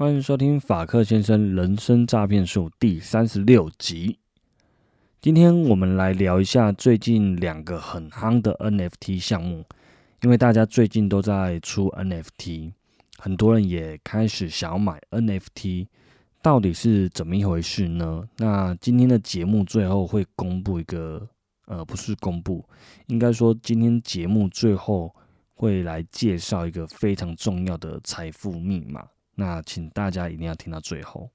欢迎收听法克先生人生诈骗术第三十六集。今天我们来聊一下最近两个很夯的 NFT 项目，因为大家最近都在出 NFT，很多人也开始想要买 NFT，到底是怎么一回事呢？那今天的节目最后会公布一个，呃，不是公布，应该说今天节目最后会来介绍一个非常重要的财富密码。那请大家一定要听到最后。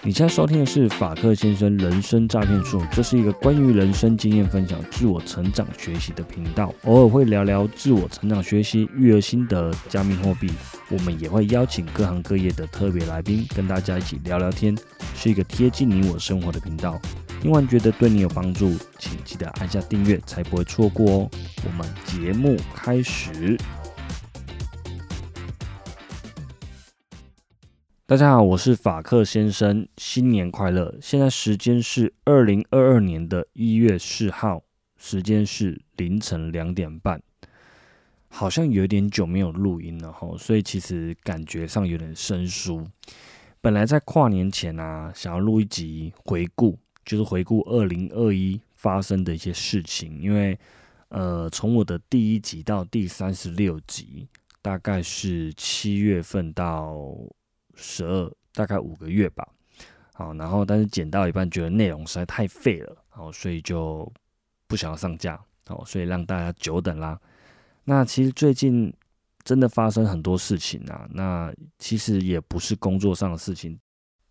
你现在收听的是法克先生人生诈骗术，这是一个关于人生经验分享、自我成长学习的频道，偶尔会聊聊自我成长学习、育儿心得、加密货币，我们也会邀请各行各业的特别来宾跟大家一起聊聊天，是一个贴近你我生活的频道。听完觉得对你有帮助，请记得按下订阅，才不会错过哦。我们节目开始。大家好，我是法克先生，新年快乐！现在时间是二零二二年的一月四号，时间是凌晨两点半，好像有点久没有录音了哈，所以其实感觉上有点生疏。本来在跨年前啊，想要录一集回顾。就是回顾二零二一发生的一些事情，因为呃，从我的第一集到第三十六集，大概是七月份到十二，大概五个月吧。好，然后但是剪到一半，觉得内容实在太废了，好，所以就不想要上架，好，所以让大家久等啦。那其实最近真的发生很多事情啊，那其实也不是工作上的事情。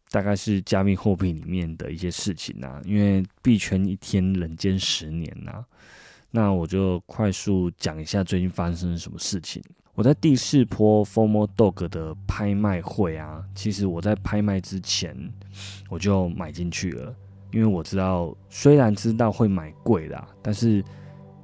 大概是加密货币里面的一些事情啊，因为币圈一天人间十年呐，那我就快速讲一下最近发生了什么事情。我在第四波 Formal Dog 的拍卖会啊，其实我在拍卖之前我就买进去了，因为我知道虽然知道会买贵啦，但是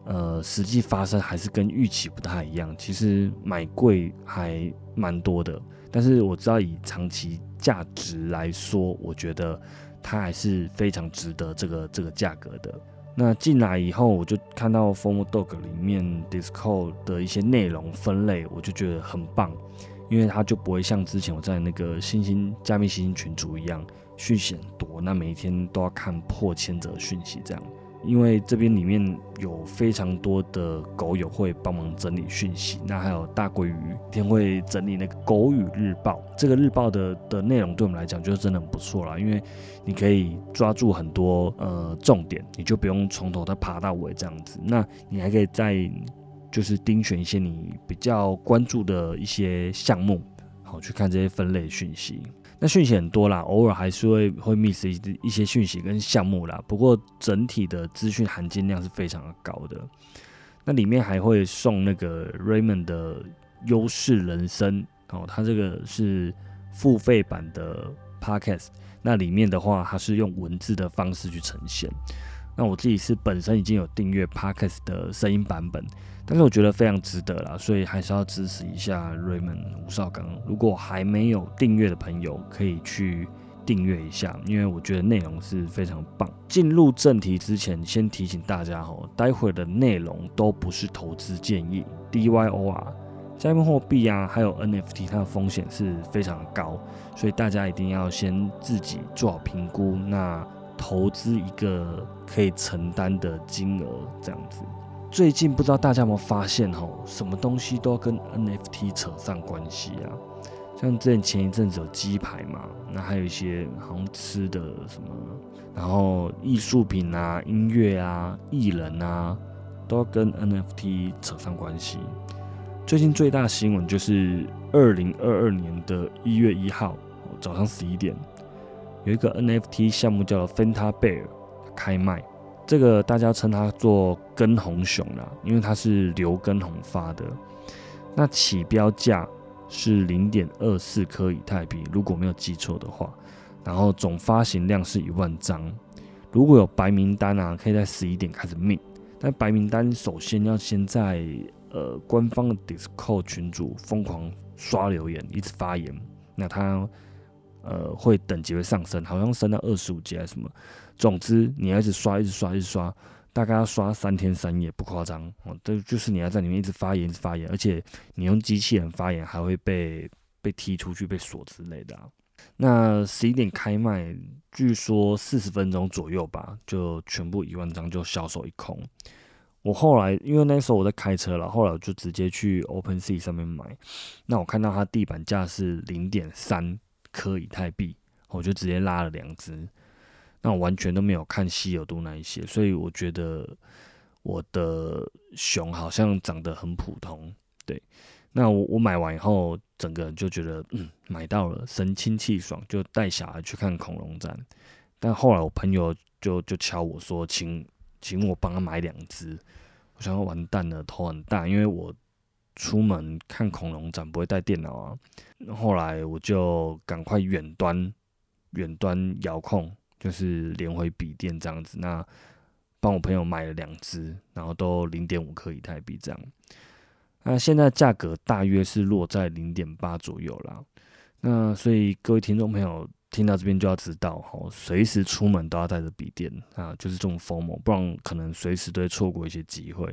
呃实际发生还是跟预期不太一样，其实买贵还蛮多的，但是我知道以长期。价值来说，我觉得它还是非常值得这个这个价格的。那进来以后，我就看到 Form Dog 里面 Discord 的一些内容分类，我就觉得很棒，因为它就不会像之前我在那个星星加密星星群组一样，讯息很多，那每一天都要看破千则讯息这样。因为这边里面有非常多的狗友会帮忙整理讯息，那还有大鲑鱼一天会整理那个狗语日报。这个日报的的内容对我们来讲就是真的很不错啦，因为你可以抓住很多呃重点，你就不用从头再爬到尾这样子。那你还可以再就是盯选一些你比较关注的一些项目，好去看这些分类讯息。那讯息很多啦，偶尔还是会会 miss 一一些讯息跟项目啦。不过整体的资讯含金量是非常的高的。那里面还会送那个 Raymond 的优势人生哦，它这个是付费版的 Podcast。那里面的话，它是用文字的方式去呈现。那我自己是本身已经有订阅 Podcast 的声音版本。但是我觉得非常值得啦，所以还是要支持一下 Raymond 吴少刚。如果还没有订阅的朋友，可以去订阅一下，因为我觉得内容是非常棒。进入正题之前，先提醒大家哦，待会的内容都不是投资建议。DYOR 加密货币啊，还有 NFT，它的风险是非常高，所以大家一定要先自己做好评估，那投资一个可以承担的金额，这样子。最近不知道大家有没有发现哦，什么东西都要跟 NFT 扯上关系啊？像之前前一阵子有鸡排嘛，那还有一些好像吃的什么，然后艺术品啊、音乐啊、艺人啊，都要跟 NFT 扯上关系。最近最大新闻就是二零二二年的一月一号早上十一点，有一个 NFT 项目叫做 Fanta Bear 开卖。这个大家称它做根红熊啦，因为它是刘根红发的。那起标价是零点二四颗以太币，如果没有记错的话。然后总发行量是一万张。如果有白名单啊，可以在十一点开始命。但白名单首先要先在呃官方的 Discord 群组疯狂刷留言，一直发言，那他呃会等级会上升，好像升到二十五级还是什么。总之，你要一直刷，一直刷，一直刷，大概要刷三天三夜，不夸张哦。这就是你要在里面一直发言，一直发言，而且你用机器人发言还会被被踢出去、被锁之类的。那十一点开卖，据说四十分钟左右吧，就全部一万张就销售一空。我后来因为那时候我在开车了，后来我就直接去 Open Sea 上面买。那我看到它地板价是零点三颗以太币，我就直接拉了两只。那我完全都没有看稀有度那一些，所以我觉得我的熊好像长得很普通。对，那我我买完以后，整个人就觉得嗯，买到了，神清气爽，就带小孩去看恐龙展。但后来我朋友就就敲我说，请请我帮他买两只。我想要完蛋了，头很大，因为我出门看恐龙展不会带电脑啊。后来我就赶快远端远端遥控。就是连回笔电这样子，那帮我朋友买了两只，然后都零点五克以太币这样。那现在价格大约是落在零点八左右啦。那所以各位听众朋友听到这边就要知道，哈，随时出门都要带着笔电啊，就是这种疯魔，不然可能随时都会错过一些机会。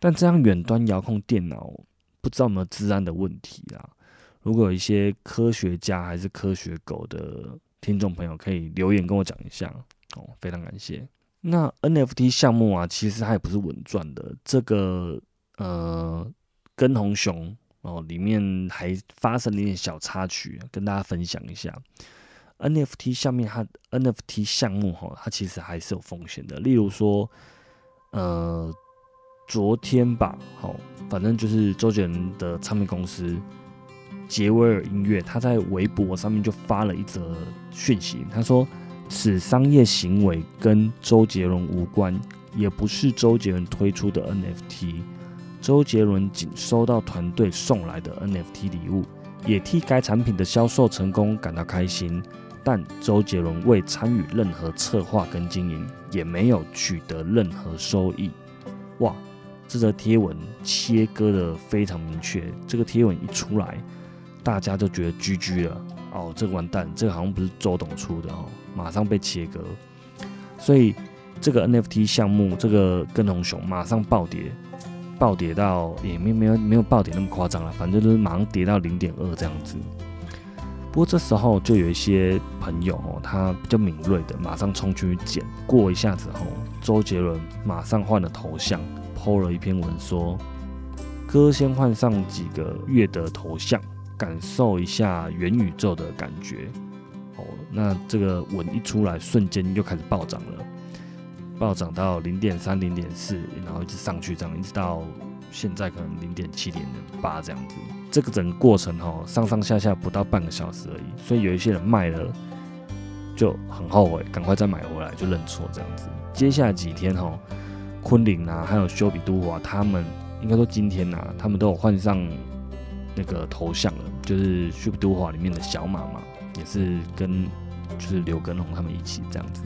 但这样远端遥控电脑，不知道有没有治安的问题啊？如果有一些科学家还是科学狗的。听众朋友可以留言跟我讲一下哦，非常感谢。那 NFT 项目啊，其实它也不是稳赚的。这个呃，跟红熊哦，里面还发生了一点小插曲，跟大家分享一下。NFT 下面它 NFT 项目哈，它其实还是有风险的。例如说，呃，昨天吧，好，反正就是周杰伦的唱片公司。杰威尔音乐，他在微博上面就发了一则讯息，他说：“此商业行为跟周杰伦无关，也不是周杰伦推出的 NFT。周杰伦仅收到团队送来的 NFT 礼物，也替该产品的销售成功感到开心。但周杰伦未参与任何策划跟经营，也没有取得任何收益。”哇，这则贴文切割的非常明确。这个贴文一出来。大家都觉得 GG 了哦，这个完蛋，这个好像不是周董出的哦，马上被切割，所以这个 NFT 项目，这个跟红熊马上暴跌，暴跌到也没没有没有暴跌那么夸张了，反正就是马上跌到零点二这样子。不过这时候就有一些朋友哦，他比较敏锐的，马上冲去捡，过一下子后，周杰伦马上换了头像，PO 了一篇文说，哥先换上几个月的头像。感受一下元宇宙的感觉，哦，那这个文一出来，瞬间又开始暴涨了，暴涨到零点三、零点四，然后一直上去，这样一直到现在可能零点七、零点八这样子。这个整个过程哈，上上下下不到半个小时而已，所以有一些人卖了就很后悔，赶快再买回来就认错这样子。接下来几天哈，昆凌啊，还有修比都华，他们应该说今天呐，他们都有换上。那个头像了，就是《super 都华》里面的小马嘛，也是跟就是刘根宏他们一起这样子，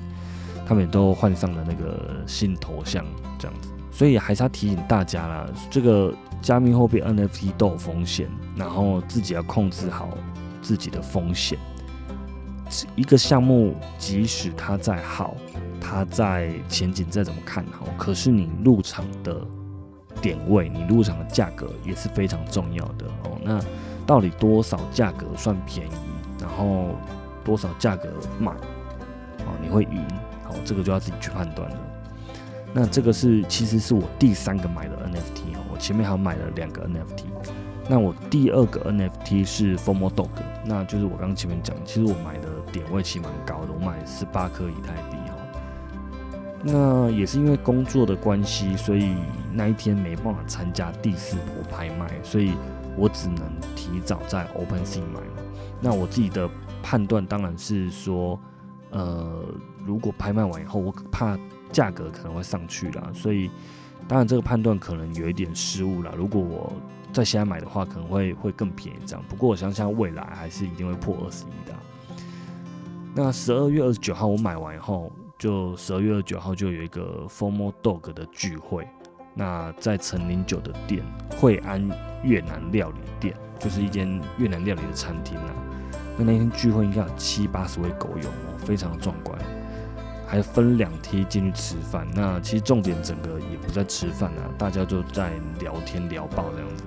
他们也都换上了那个新头像这样子，所以还是要提醒大家啦，这个加密货币 NFT 都有风险，然后自己要控制好自己的风险。一个项目即使它再好，它在前景再怎么看好，可是你入场的。点位，你入场的价格也是非常重要的哦。那到底多少价格算便宜？然后多少价格买？哦，你会赢？好，这个就要自己去判断了。那这个是其实是我第三个买的 NFT 哦，我前面还买了两个 NFT。那我第二个 NFT 是 Formo Dog，那就是我刚刚前面讲，其实我买的点位其实蛮高的，我买十八颗以太币。那也是因为工作的关系，所以那一天没办法参加第四波拍卖，所以我只能提早在 OpenSea 买嘛。那我自己的判断当然是说，呃，如果拍卖完以后，我怕价格可能会上去啦，所以当然这个判断可能有一点失误啦。如果我在现在买的话，可能会会更便宜这样。不过我相信未来还是一定会破二十一的。那十二月二十九号我买完以后。就十二月二十九号就有一个 Formal Dog 的聚会，那在陈林九的店惠安越南料理店，就是一间越南料理的餐厅啊。那那天聚会应该有七八十位狗友哦，非常的壮观。还分两梯进去吃饭。那其实重点整个也不在吃饭啊，大家就在聊天聊爆这样子。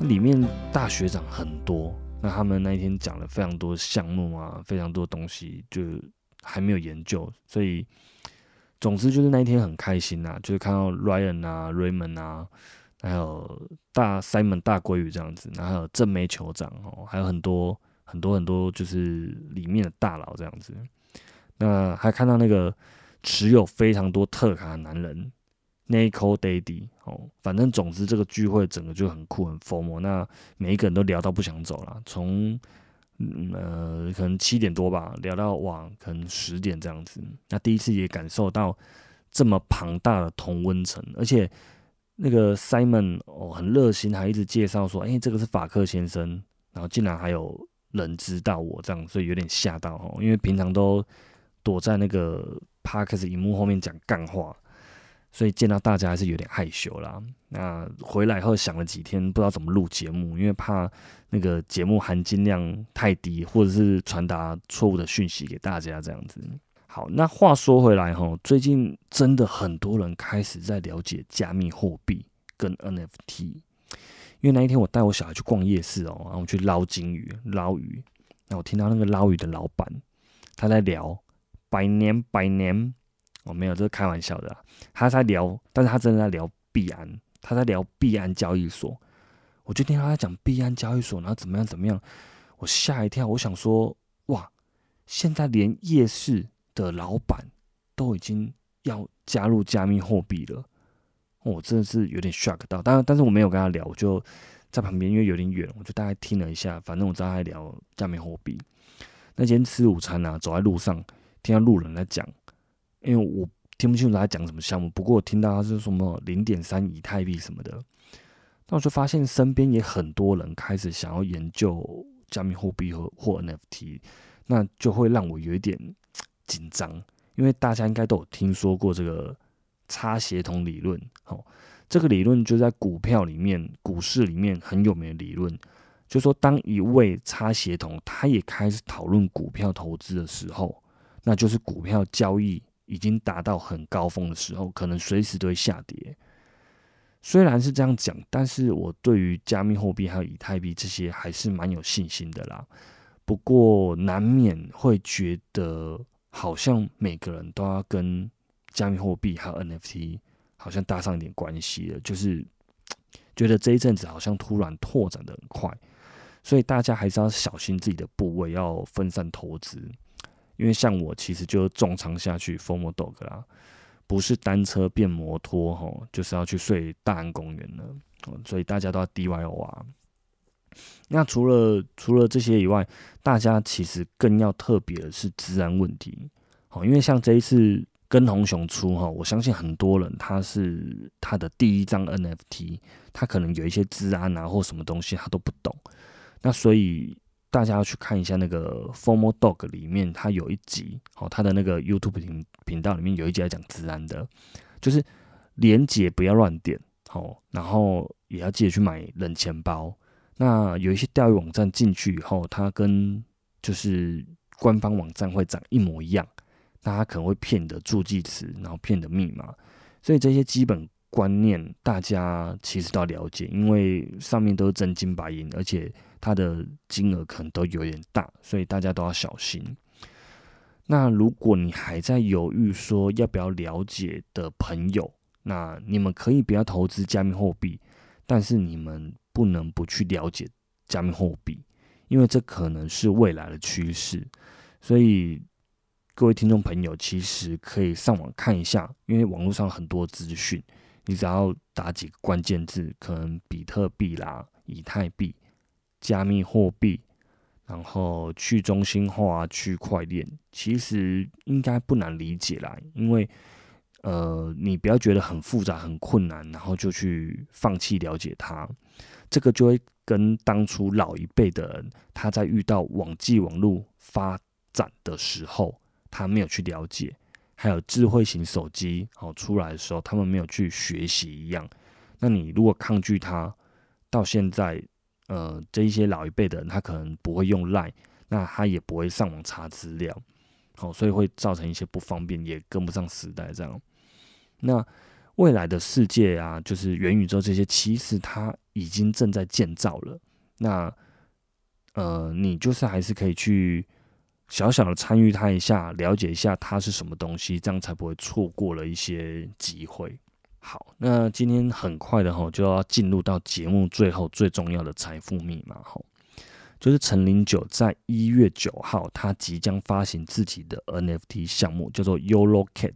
里面大学长很多，那他们那一天讲了非常多项目啊，非常多东西，就还没有研究，所以总之就是那一天很开心呐，就是看到 Ryan 啊、Raymond 啊，还有大 Simon 大鲑鱼这样子，然后还有正梅酋长哦，还有很多很多很多就是里面的大佬这样子。那还看到那个持有非常多特卡的男人。Nico Daddy，哦，反正总之这个聚会整个就很酷很疯魔，那每一个人都聊到不想走了，从呃可能七点多吧聊到晚可能十点这样子。那第一次也感受到这么庞大的同温层，而且那个 Simon 哦很热心，还一直介绍说，哎，这个是法克先生，然后竟然还有人知道我这样，所以有点吓到哦，因为平常都躲在那个 Parkes 荧幕后面讲干话。所以见到大家还是有点害羞啦。那回来后想了几天，不知道怎么录节目，因为怕那个节目含金量太低，或者是传达错误的讯息给大家这样子。好，那话说回来哈，最近真的很多人开始在了解加密货币跟 NFT。因为那一天我带我小孩去逛夜市哦，然后去捞金鱼、捞鱼。那我听到那个捞鱼的老板他在聊百年、百年。我没有，这是开玩笑的。他在聊，但是他真的在聊币安，他在聊币安交易所。我就听他在讲币安交易所，然后怎么样怎么样，我吓一跳。我想说，哇，现在连夜市的老板都已经要加入加密货币了，我真的是有点 shock 到。当然，但是我没有跟他聊，我就在旁边，因为有点远，我就大概听了一下。反正我知道他在聊加密货币。那今天吃午餐啊，走在路上，听到路人在讲。因为我听不清楚他讲什么项目，不过我听到他是什么零点三以太币什么的，那我就发现身边也很多人开始想要研究加密货币和或 NFT，那就会让我有一点紧张，因为大家应该都有听说过这个差协同理论，好，这个理论就在股票里面、股市里面很有名的理论，就说当一位差协同他也开始讨论股票投资的时候，那就是股票交易。已经达到很高峰的时候，可能随时都会下跌。虽然是这样讲，但是我对于加密货币还有以太币这些还是蛮有信心的啦。不过难免会觉得，好像每个人都要跟加密货币还有 NFT 好像搭上一点关系了，就是 觉得这一阵子好像突然拓展的很快，所以大家还是要小心自己的部位，要分散投资。因为像我其实就重仓下去 f o r m o Dog 啦，不是单车变摩托吼，就是要去睡大安公园了，所以大家都要 DYO 啊。那除了除了这些以外，大家其实更要特别的是治安问题，好，因为像这一次跟红熊出哈，我相信很多人他是他的第一张 NFT，他可能有一些治安啊或什么东西他都不懂，那所以。大家要去看一下那个《Formal Dog》里面，它有一集，哦，它的那个 YouTube 频频道里面有一集在讲治安的，就是连接不要乱点，哦，然后也要记得去买冷钱包。那有一些钓鱼网站进去以后，它跟就是官方网站会长一模一样，那它可能会骗你的助记词，然后骗你的密码，所以这些基本观念大家其实都要了解，因为上面都是真金白银，而且。它的金额可能都有点大，所以大家都要小心。那如果你还在犹豫说要不要了解的朋友，那你们可以不要投资加密货币，但是你们不能不去了解加密货币，因为这可能是未来的趋势。所以各位听众朋友，其实可以上网看一下，因为网络上很多资讯，你只要打几个关键字，可能比特币啦、以太币。加密货币，然后去中心化、区块链，其实应该不难理解啦。因为，呃，你不要觉得很复杂、很困难，然后就去放弃了解它。这个就会跟当初老一辈的人，他在遇到网际网络发展的时候，他没有去了解，还有智慧型手机好出来的时候，他们没有去学习一样。那你如果抗拒它，到现在。呃，这一些老一辈的人，他可能不会用 Line，那他也不会上网查资料。好，所以会造成一些不方便，也跟不上时代这样。那未来的世界啊，就是元宇宙这些，其实它已经正在建造了。那呃，你就是还是可以去小小的参与它一下，了解一下它是什么东西，这样才不会错过了一些机会。好，那今天很快的哈，就要进入到节目最后最重要的财富密码哈，就是陈零九在一月九号，他即将发行自己的 NFT 项目，叫做 Yolo Cat。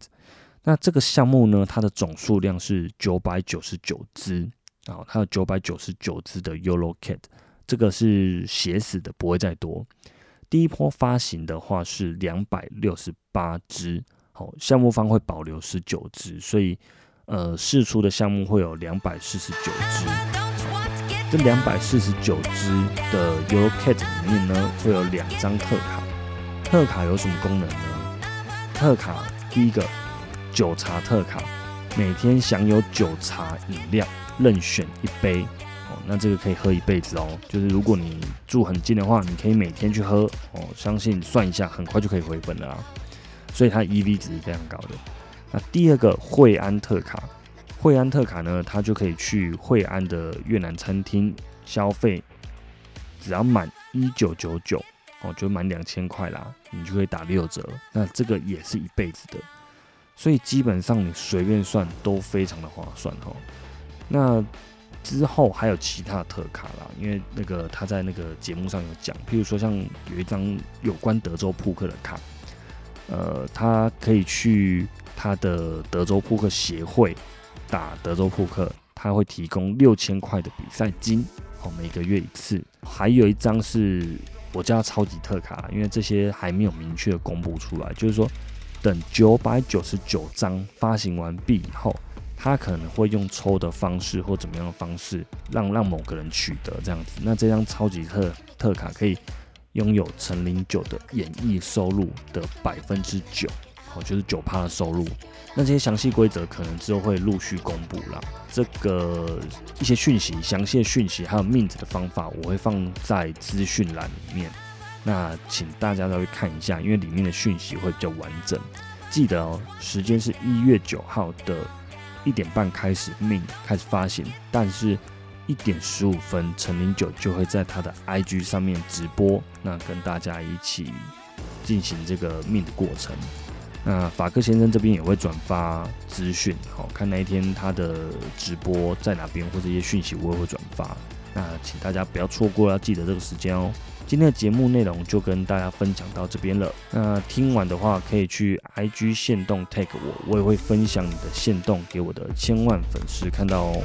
那这个项目呢，它的总数量是九百九十九只啊，它有九百九十九只的 Yolo Cat，这个是写死的，不会再多。第一波发行的话是两百六十八只，好，项目方会保留十九只，所以。呃，试出的项目会有两百四十九只，这两百四十九只的 Euro Cat 里面呢，会有两张特卡。特卡有什么功能呢？特卡第一个酒茶特卡，每天享有酒茶饮料任选一杯哦，那这个可以喝一辈子哦。就是如果你住很近的话，你可以每天去喝哦，相信算一下，很快就可以回本了啊。所以它 EV 值是非常高的。那第二个惠安特卡，惠安特卡呢，它就可以去惠安的越南餐厅消费，只要满一九九九哦，就满两千块啦，你就可以打六折。那这个也是一辈子的，所以基本上你随便算都非常的划算哦。那之后还有其他特卡啦，因为那个他在那个节目上有讲，譬如说像有一张有关德州扑克的卡，呃，他可以去。他的德州扑克协会打德州扑克，他会提供六千块的比赛金，哦，每个月一次。还有一张是我叫超级特卡，因为这些还没有明确公布出来，就是说等九百九十九张发行完毕以后，他可能会用抽的方式或怎么样的方式，让让某个人取得这样子。那这张超级特特卡可以拥有陈零九的演艺收入的百分之九。好，就是九趴的收入。那这些详细规则可能之后会陆续公布啦。这个一些讯息、详细的讯息还有 mint 的方法，我会放在资讯栏里面。那请大家再去看一下，因为里面的讯息会比较完整。记得哦，时间是一月九号的一点半开始 mint 开始发行，但是一点十五分陈零九就会在他的 IG 上面直播，那跟大家一起进行这个 mint 的过程。那法克先生这边也会转发资讯，好看那一天他的直播在哪边或者一些讯息我也会转发。那请大家不要错过，要记得这个时间哦。今天的节目内容就跟大家分享到这边了。那听完的话可以去 IG 线动 tag 我，我也会分享你的线动给我的千万粉丝看到哦。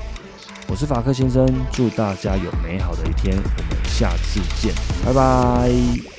我是法克先生，祝大家有美好的一天，我们下次见，拜拜。